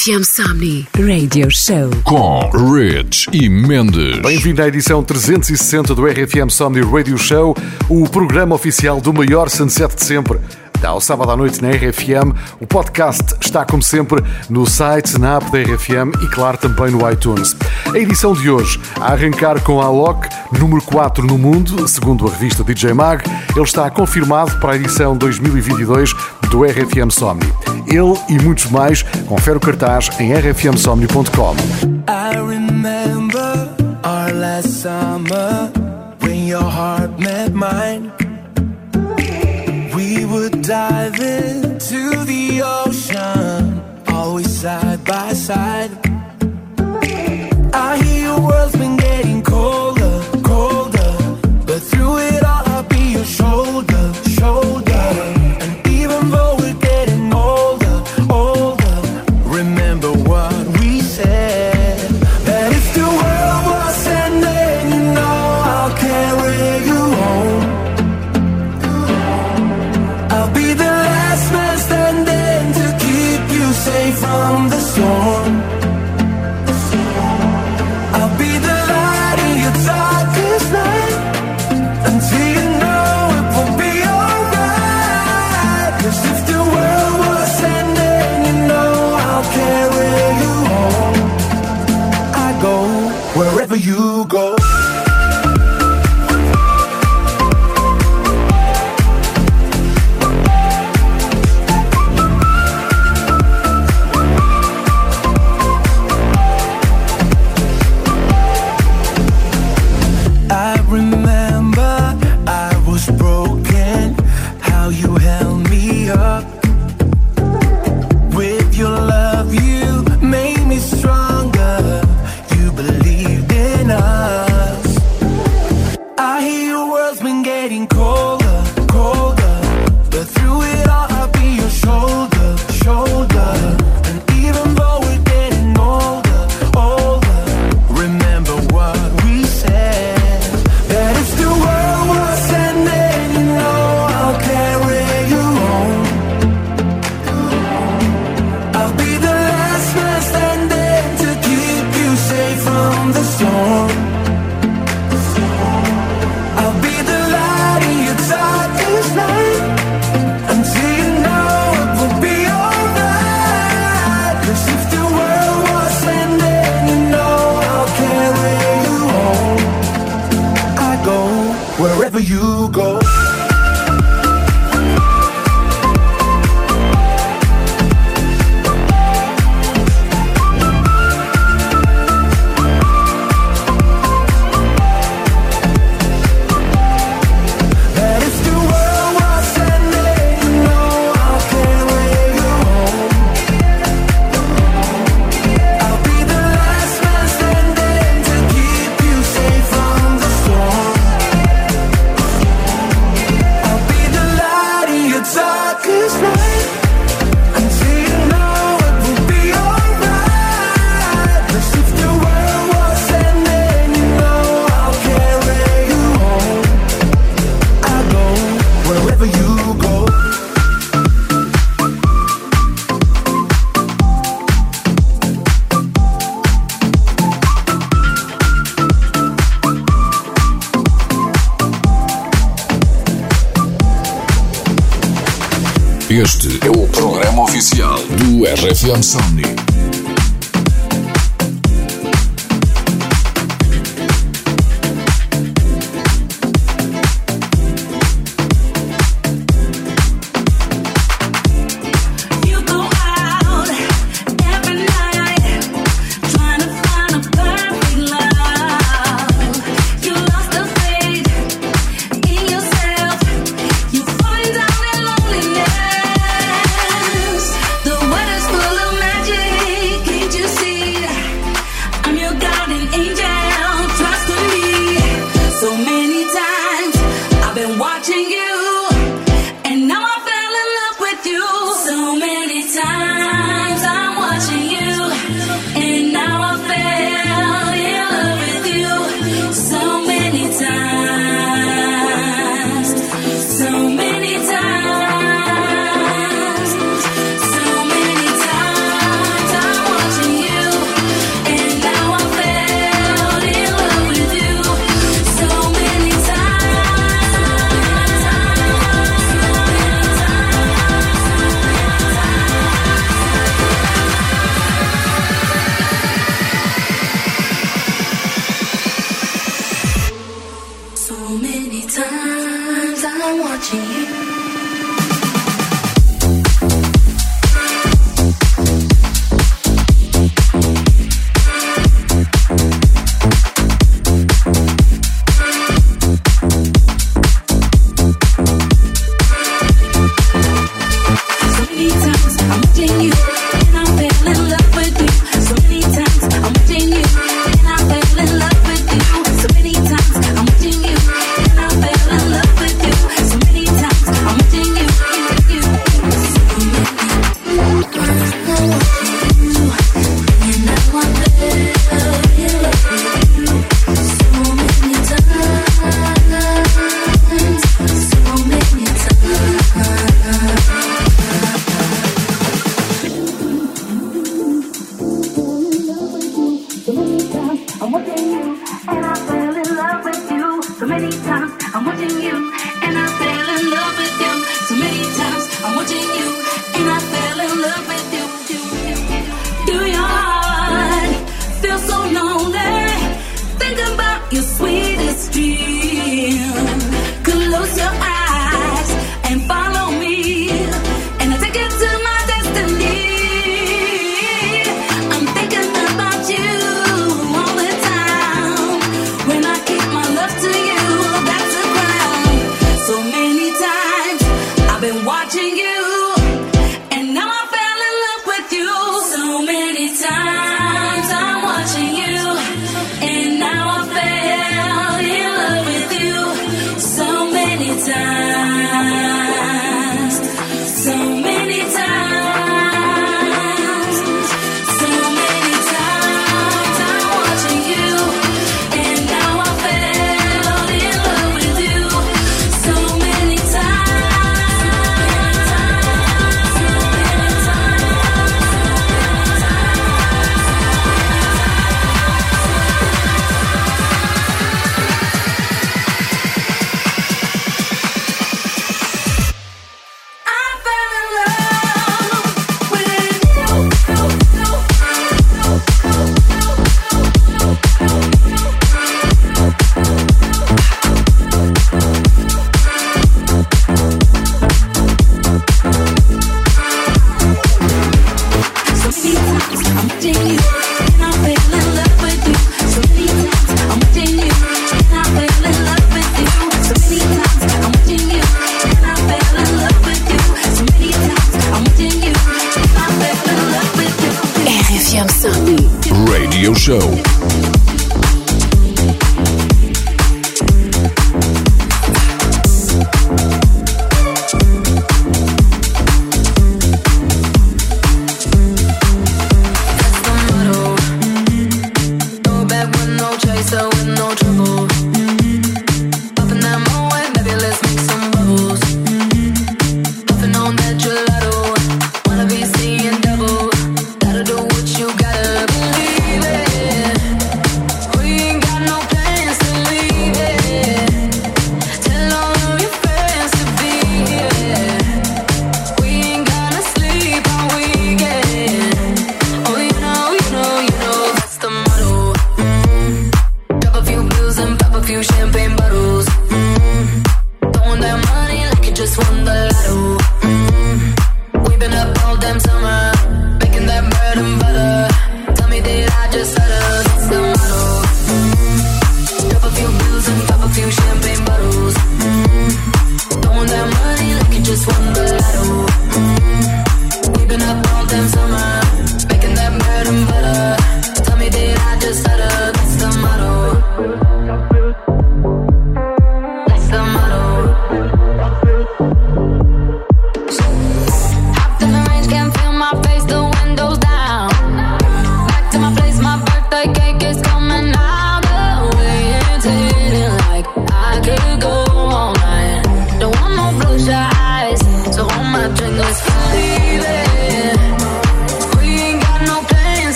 RFM Somni Radio Show com Rich e Mendes. Bem-vindo à edição 360 do RFM Somni Radio Show, o programa oficial do maior sunset de sempre. Ao sábado à noite na RFM, o podcast está, como sempre, no site, na app da RFM e, claro, também no iTunes. A edição de hoje, a arrancar com a Alok, número 4 no mundo, segundo a revista DJ Mag, ele está confirmado para a edição 2022 do RFM Somni. Ele e muitos mais, confere o cartaz em rfmsomni.com. I remember our last summer when your heart met mine. We would dive into the ocean, always side by side. I hear your world's been getting colder, do RFM Somni. Times I'm watching you,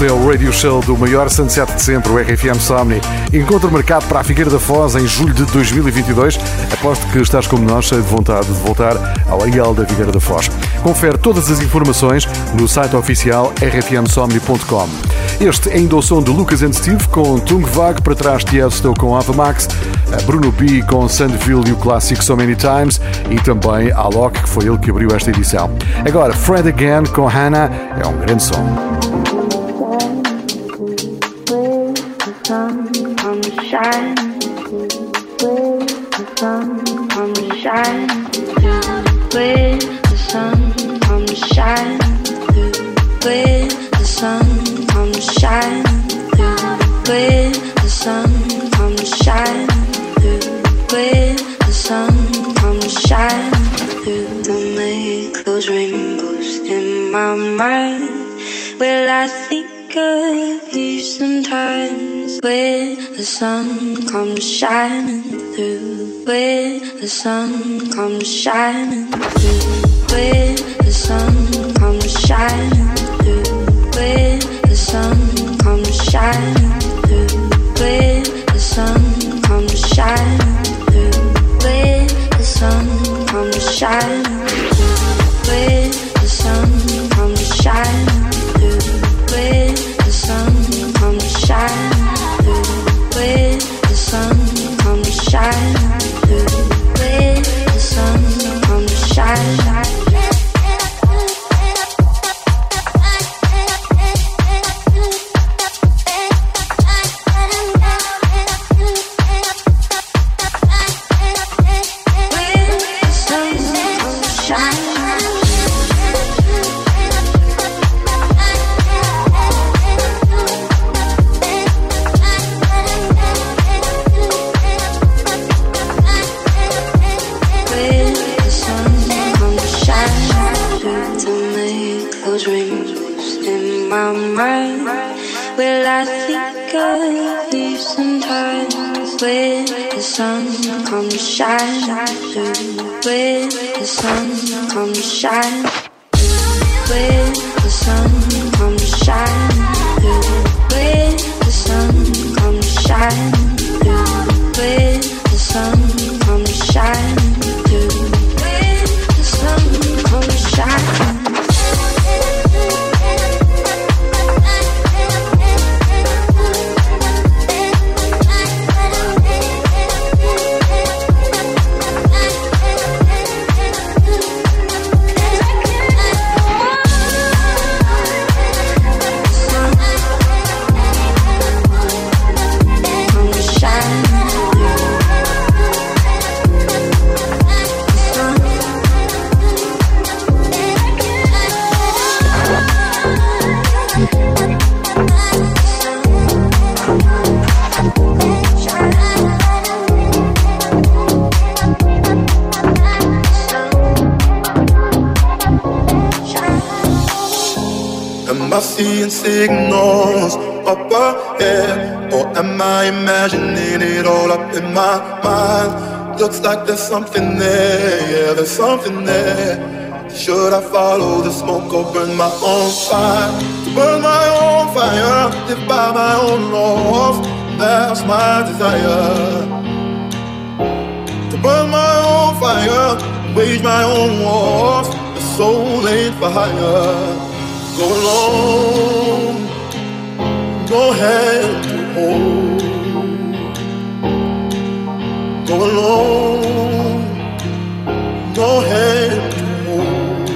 Este é o radio show do maior sunset de sempre, o RFM Somni. Encontro marcado para a Figueira da Foz em julho de 2022. Aposto que estás como nós, cheio de vontade de voltar ao Aial da Figueira da Foz. Confere todas as informações no site oficial rfmsomni.com. Este é ainda o som de Lucas and Steve com Tung Vag, para trás Tiesto com Ava Max, a Bruno B com Sandville e o clássico So Many Times e também Alok, que foi ele que abriu esta edição. Agora, Fred Again com Hannah é um grande som. Shine, the sun, come shine, with the sun, come shine, with the sun, come shine, with the sun, come shine, with the sun, make those rainbows in my mind. Will I think of you sometimes? Where the sun comes shining through. Where the sun comes shining through. Where the sun comes shining through. Where the sun comes shining through. Where the sun comes shining through. Where the sun comes shining through. Where the sun comes shining I seeing signals up ahead? Or am I imagining it all up in my mind? Looks like there's something there, yeah, there's something there. Should I follow the smoke or burn my own fire? To burn my own fire, by my own laws. That's my desire. To burn my own fire, wage my own wars. The soul ain't for hire. Go alone, no hand to hold. Go alone, no hand to hold.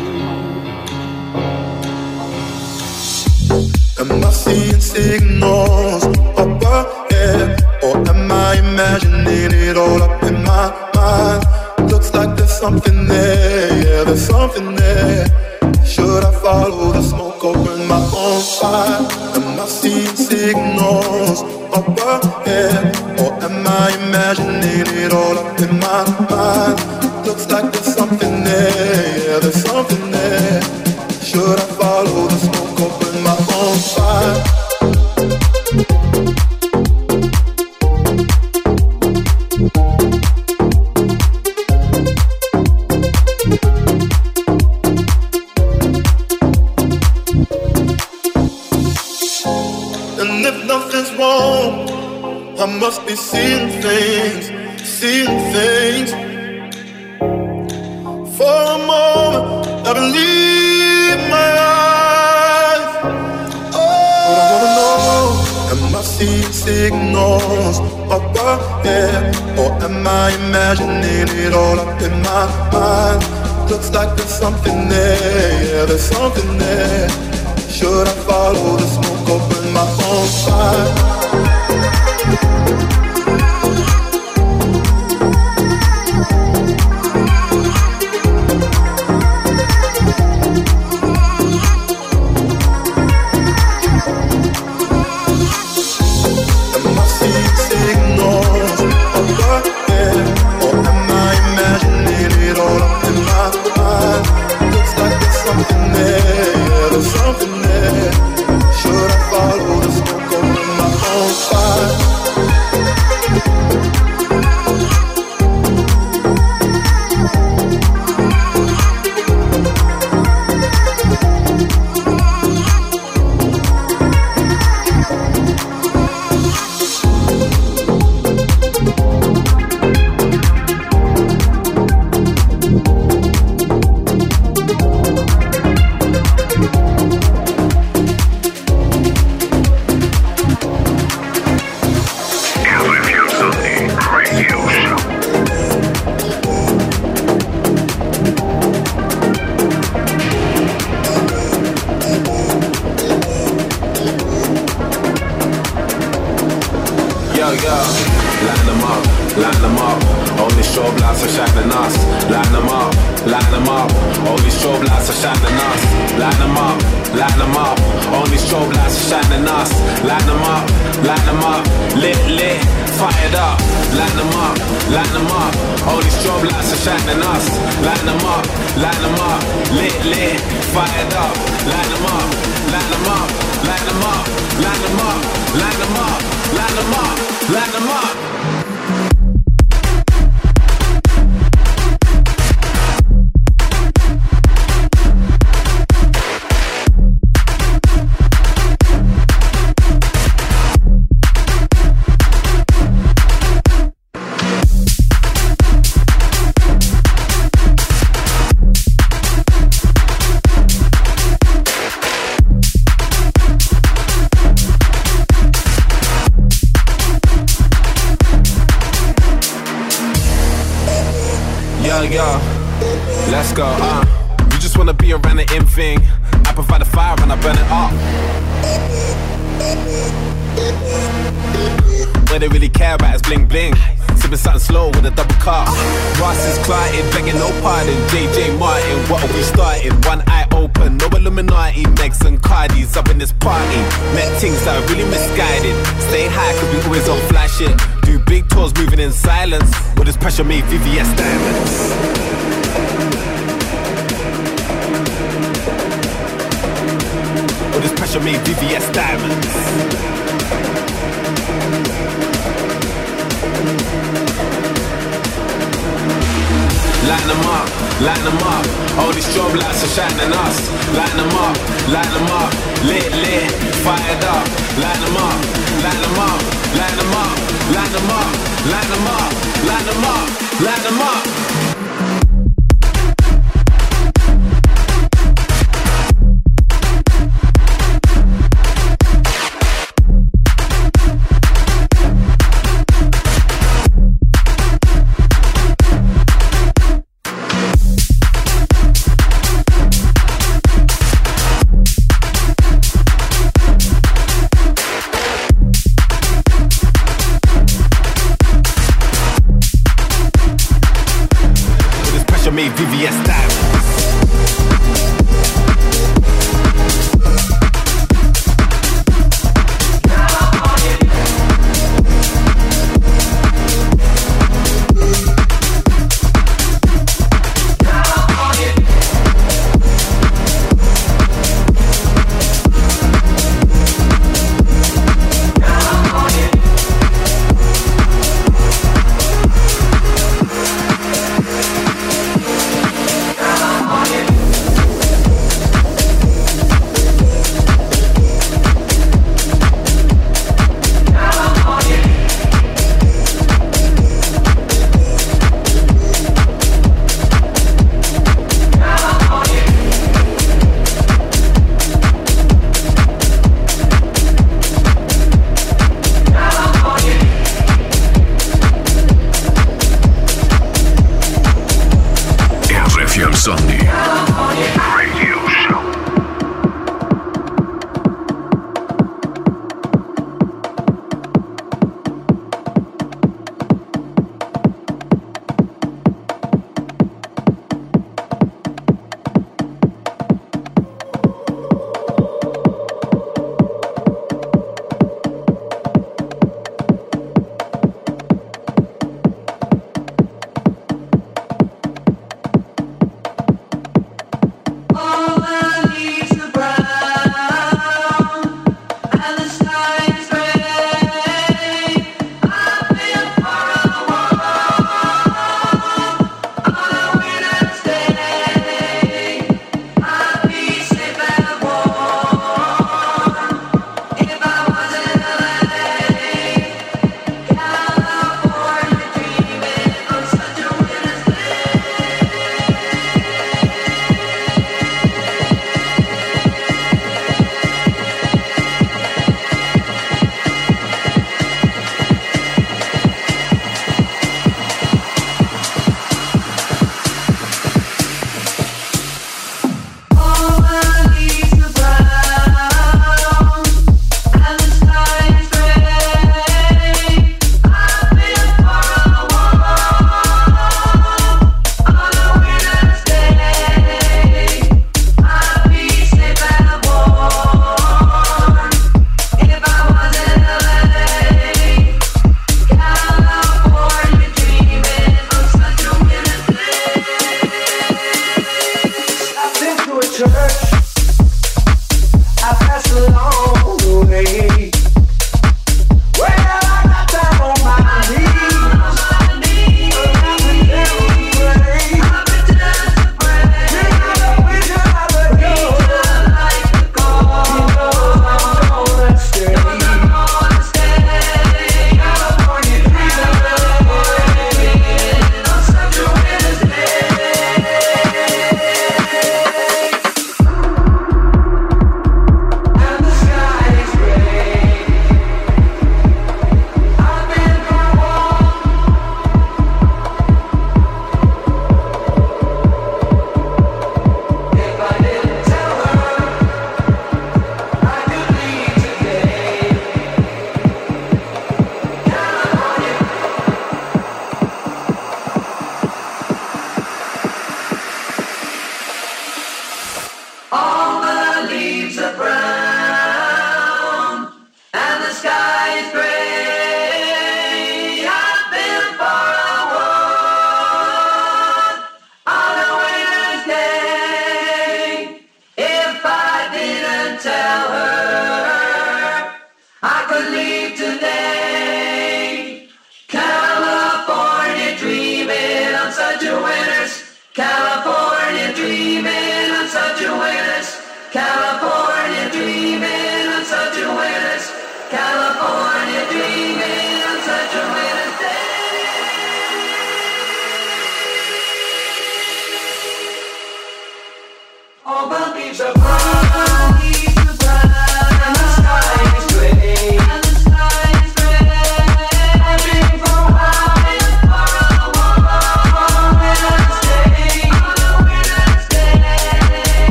Am I seeing signals up ahead, or am I imagining it all up in my mind? Looks like there's something there, yeah, there's something there. Should I follow the smoke or burn my own fire? Am I seeing signals up ahead? Or am I imagining it all up in my mind? Looks like there's something there, yeah, there's something there. Should I I my eyes. Oh, I wanna know, am I seeing signals up ahead, or am I imagining it all up in my mind? Looks like there's something there, yeah, there's something there. Should I follow the smoke burn my own fire? light them up, light them up, lit, lit, fired up, light them up, light them up, all these strobe lights are shining us, light them up, light them up, lit, lit, fired up, light them up, light them up, light them up, light them up, light them up, light them up, light them up. Line them up.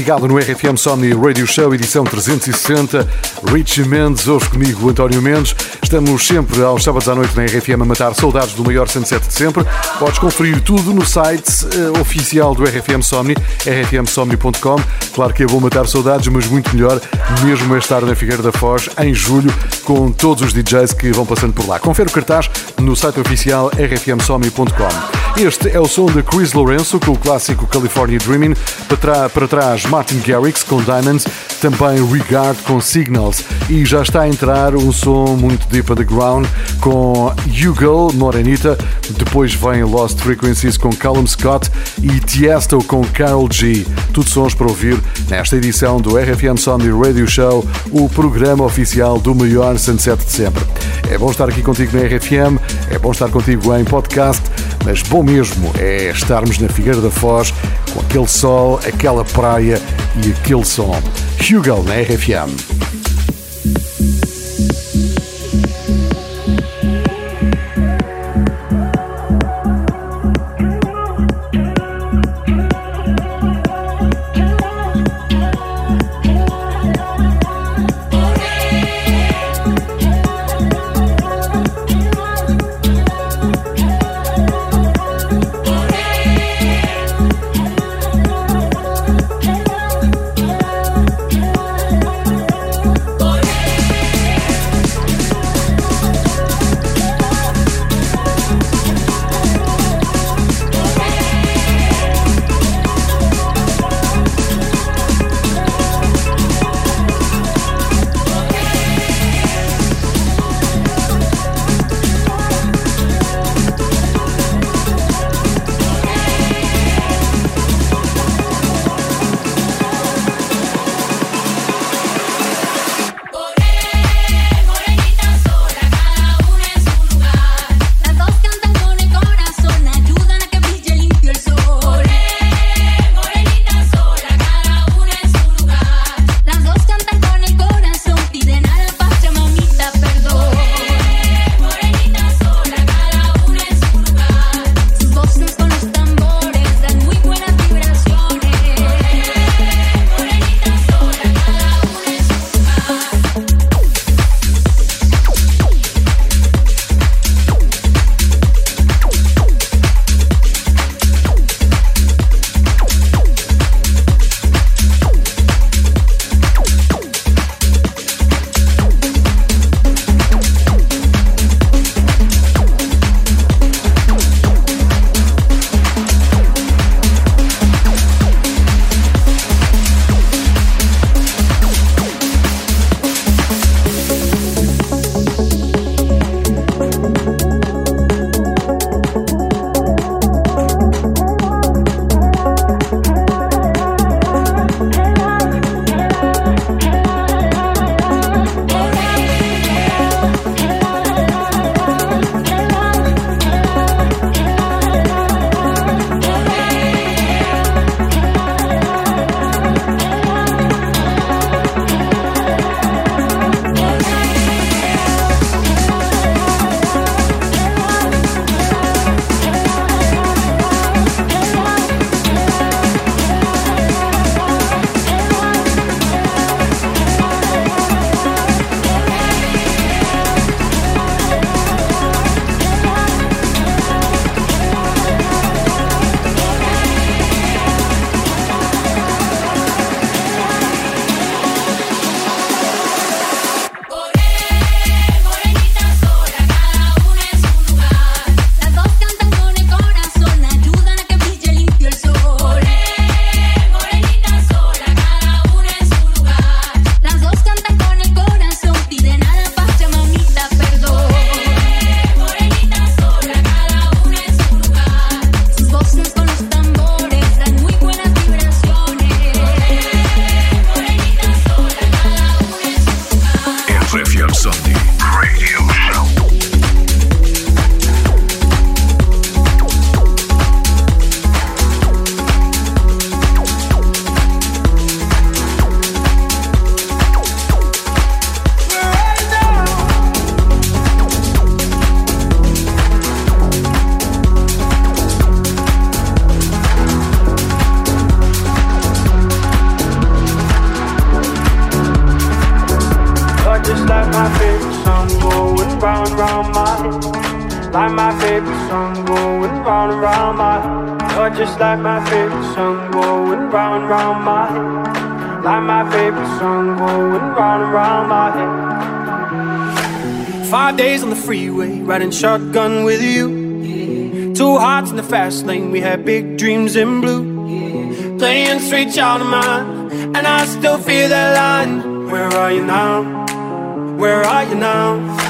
Ligado no RFM Sony Radio Show, edição 360. Richie Mendes, hoje comigo, António Mendes. Estamos sempre aos sábados à noite na RFM a matar saudades do maior sunset de sempre. Podes conferir tudo no site uh, oficial do RFM Somni, rfmsomni.com. Claro que é bom matar saudades, mas muito melhor mesmo é estar na Figueira da Foz em julho com todos os DJs que vão passando por lá. Confere o cartaz no site oficial rfmsomni.com. Este é o som de Chris Lorenzo com o clássico California Dreaming. Para, para trás, Martin Garrix com Diamonds. Também Regard com Signals. E já está a entrar um som muito deep underground com Hugo Morenita. Depois vem Lost Frequencies com Callum Scott e Tiesto com Carol G. Tudo sons para ouvir nesta edição do RFM Sunday Radio Show, o programa oficial do maior Sunset de sempre. É bom estar aqui contigo na RFM, é bom estar contigo em podcast, mas bom mesmo é estarmos na Figueira da Foz com aquele sol, aquela praia e aquele som. Hugo na RFM. round round my head. Like my favorite song going round round my head. Or just like my favorite song going round round my head. Like my favorite song going round round my head. Five days on the freeway, riding shotgun with you. Yeah. Two hearts in the fast lane, we had big dreams in blue. Yeah. Playing straight out of mine, and I still feel that line. Where are you now? Where are you now?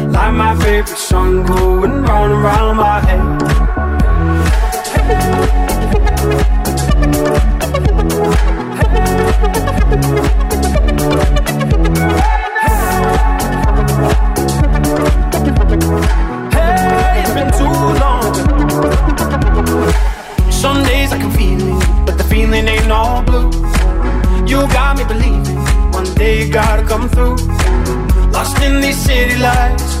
Like my favorite song going round and round my head. Hey, it's been too long. Some days I can feel it, but the feeling ain't all You got me believing, one day you gotta come through. Lost in these city lights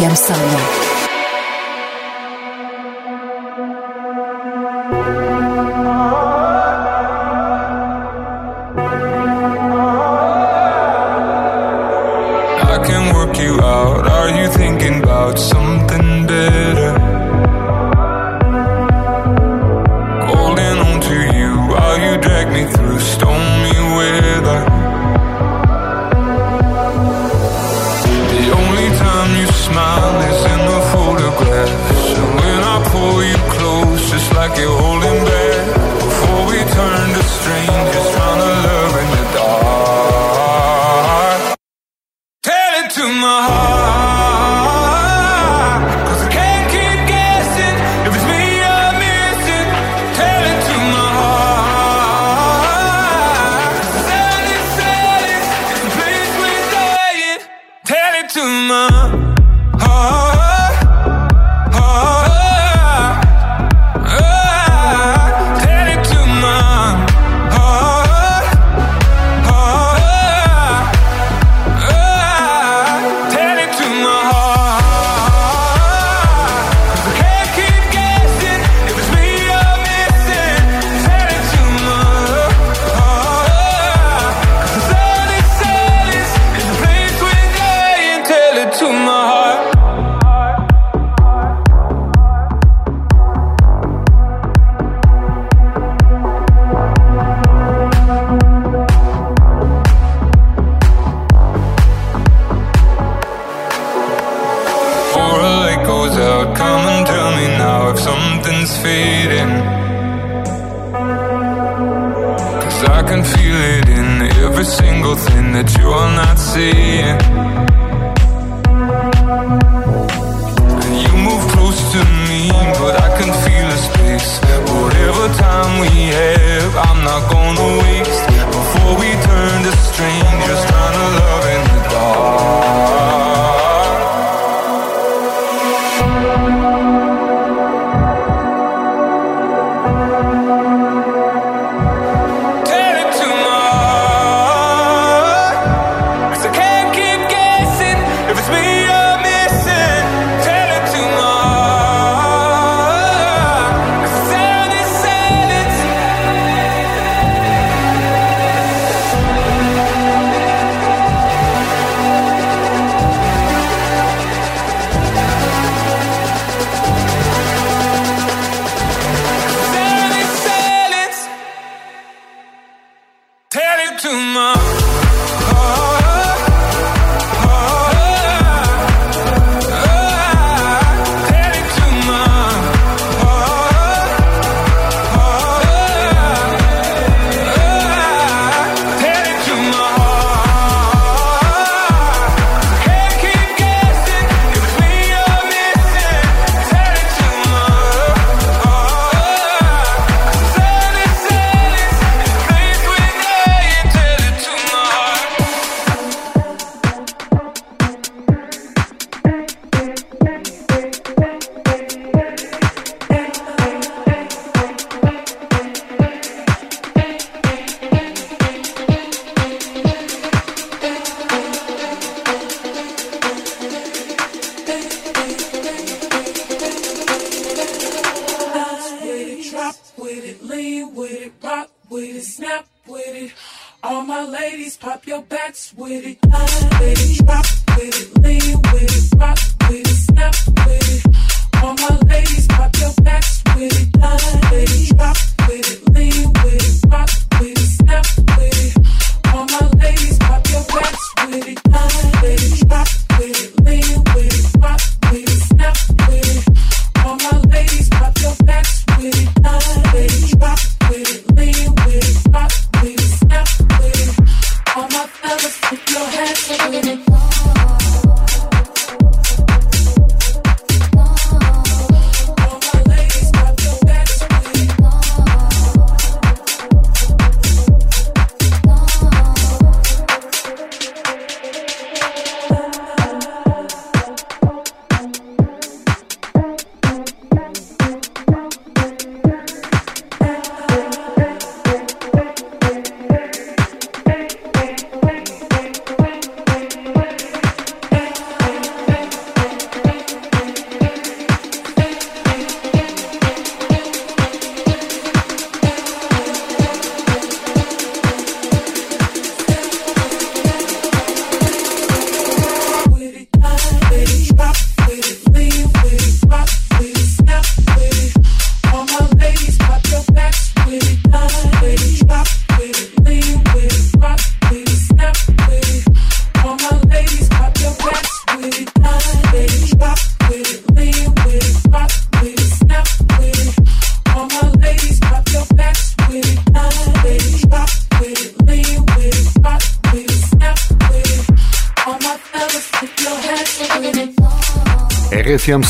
RFM Somni.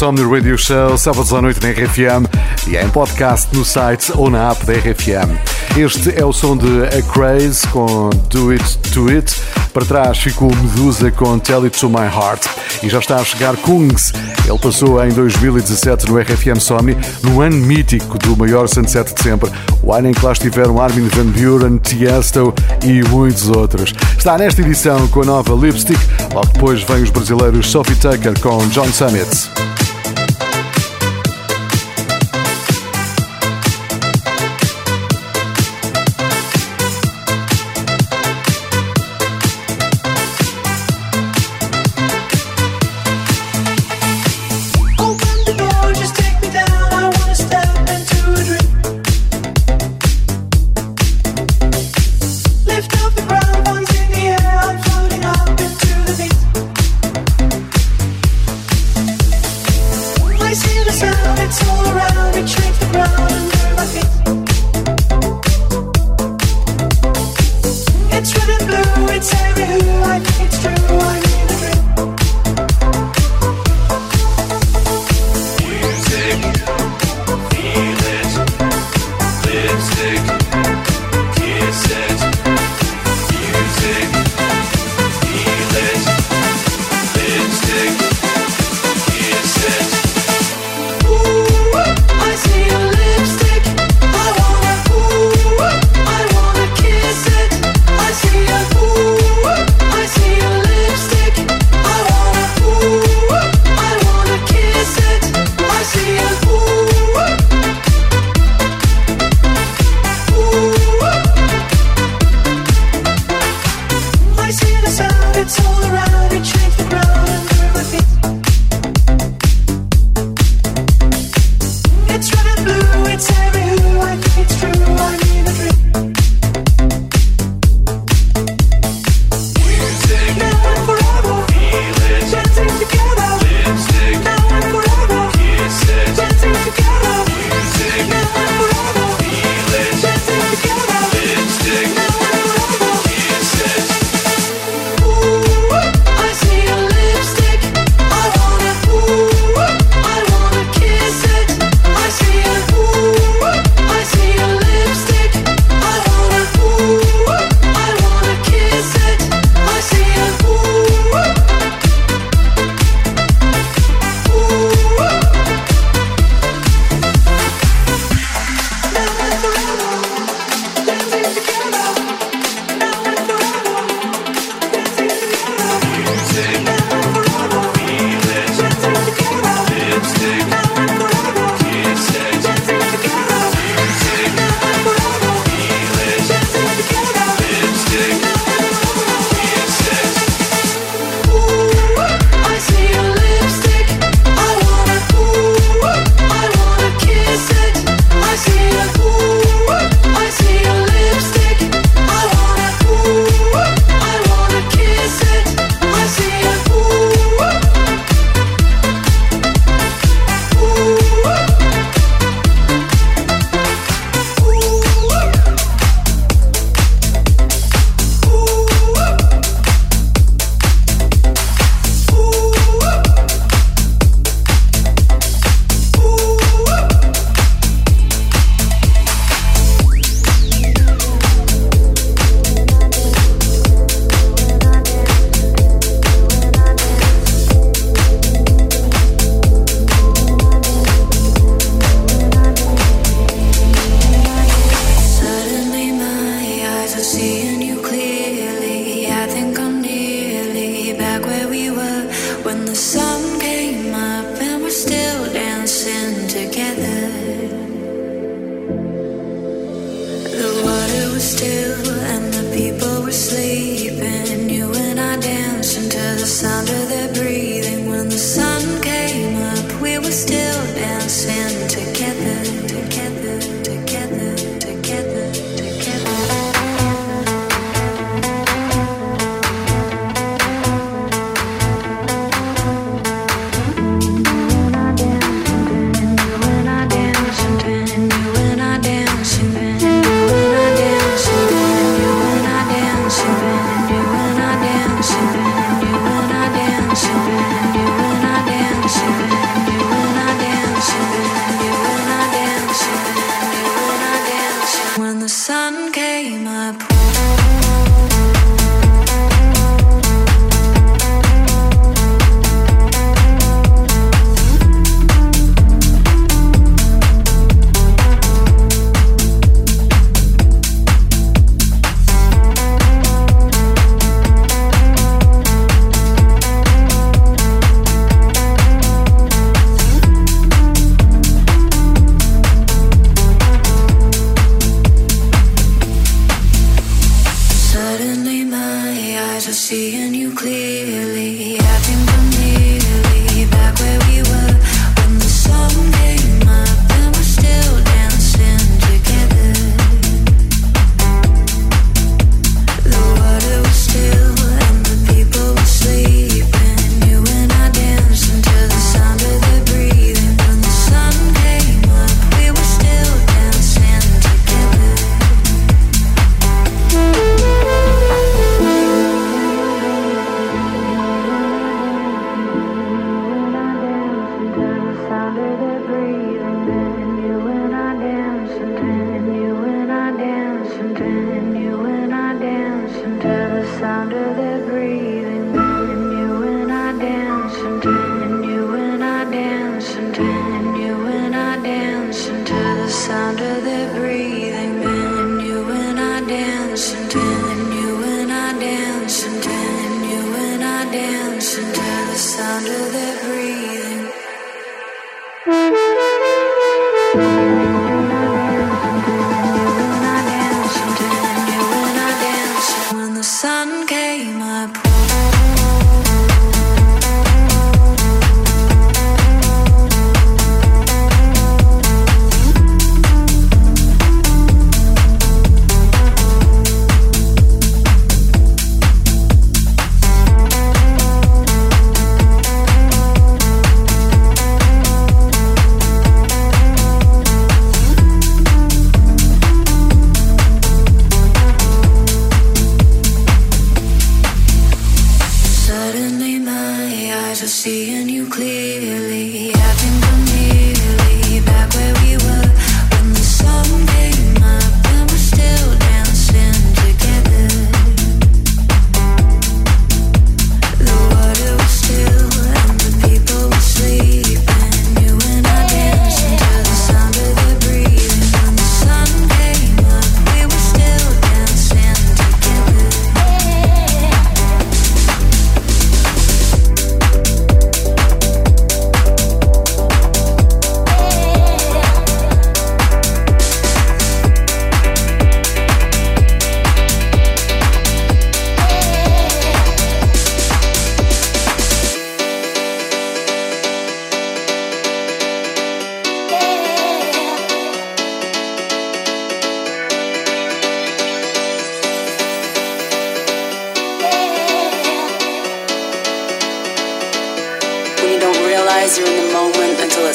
RFM Somni Radio Show, sábados à noite na RFM e em podcast no site ou na app da RFM. Este é o som de A Craze com Do It To It. Para trás ficou Medusa com Tell It To My Heart. E já está a chegar Kungs. Ele passou em 2017 no RFM Somni, no ano mítico do maior sunset de sempre. O ano em que lá estiveram Armin Van Buren, Tiesto e muitos outros. Está nesta edição com a nova Lipstick. Logo depois vem os brasileiros Sophie Tucker com John Summit.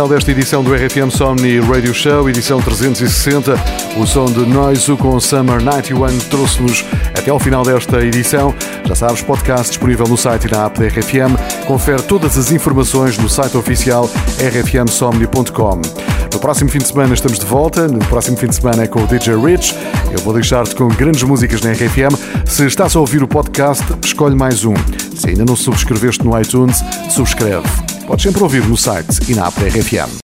Final desta edição do RFM Somni Radio Show, edição 360. O som de Noizu com Summer 91 trouxe-nos até ao final desta edição. Já sabes, podcast disponível no site e na app da RFM. Confere todas as informações no site oficial rfmsomni.com. No próximo fim de semana estamos de volta. No próximo fim de semana é com o DJ Rich. Eu vou deixar-te com grandes músicas na RFM. Se estás a ouvir o podcast, escolhe mais um. Se ainda não subscreveste no iTunes, subscreve. Podes sempre ouvir no site e na app da RFM.